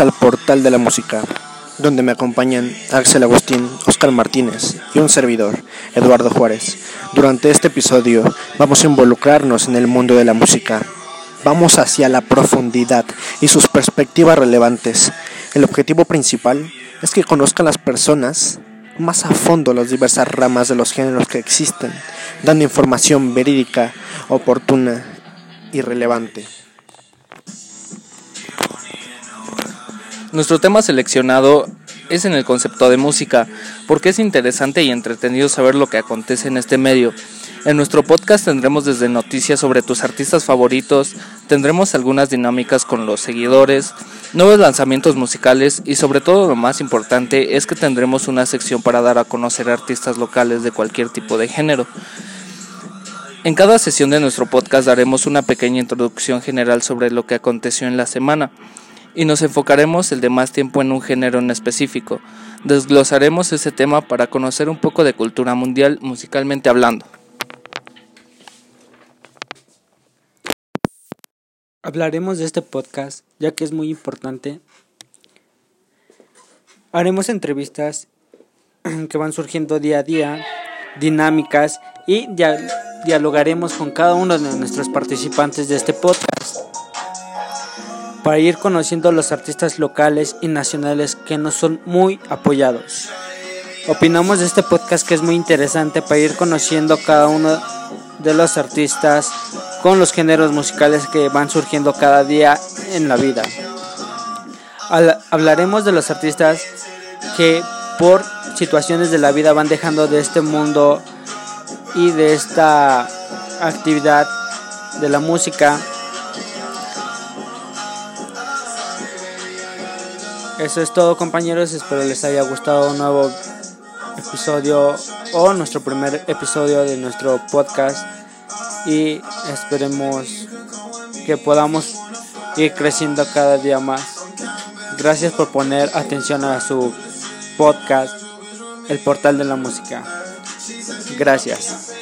Al portal de la música, donde me acompañan Axel Agustín, Oscar Martínez y un servidor, Eduardo Juárez. Durante este episodio vamos a involucrarnos en el mundo de la música. Vamos hacia la profundidad y sus perspectivas relevantes. El objetivo principal es que conozcan las personas más a fondo las diversas ramas de los géneros que existen, dando información verídica, oportuna y relevante. Nuestro tema seleccionado es en el concepto de música, porque es interesante y entretenido saber lo que acontece en este medio. En nuestro podcast tendremos desde noticias sobre tus artistas favoritos, tendremos algunas dinámicas con los seguidores, nuevos lanzamientos musicales y sobre todo lo más importante es que tendremos una sección para dar a conocer artistas locales de cualquier tipo de género. En cada sesión de nuestro podcast daremos una pequeña introducción general sobre lo que aconteció en la semana y nos enfocaremos el de más tiempo en un género en específico. Desglosaremos ese tema para conocer un poco de cultura mundial musicalmente hablando. Hablaremos de este podcast ya que es muy importante. Haremos entrevistas que van surgiendo día a día, dinámicas y dialogaremos con cada uno de nuestros participantes de este podcast para ir conociendo a los artistas locales y nacionales que nos son muy apoyados. Opinamos de este podcast que es muy interesante para ir conociendo cada uno de los artistas con los géneros musicales que van surgiendo cada día en la vida. hablaremos de los artistas que por situaciones de la vida van dejando de este mundo y de esta actividad de la música Eso es todo compañeros, espero les haya gustado un nuevo episodio o nuestro primer episodio de nuestro podcast y esperemos que podamos ir creciendo cada día más. Gracias por poner atención a su podcast, el portal de la música. Gracias.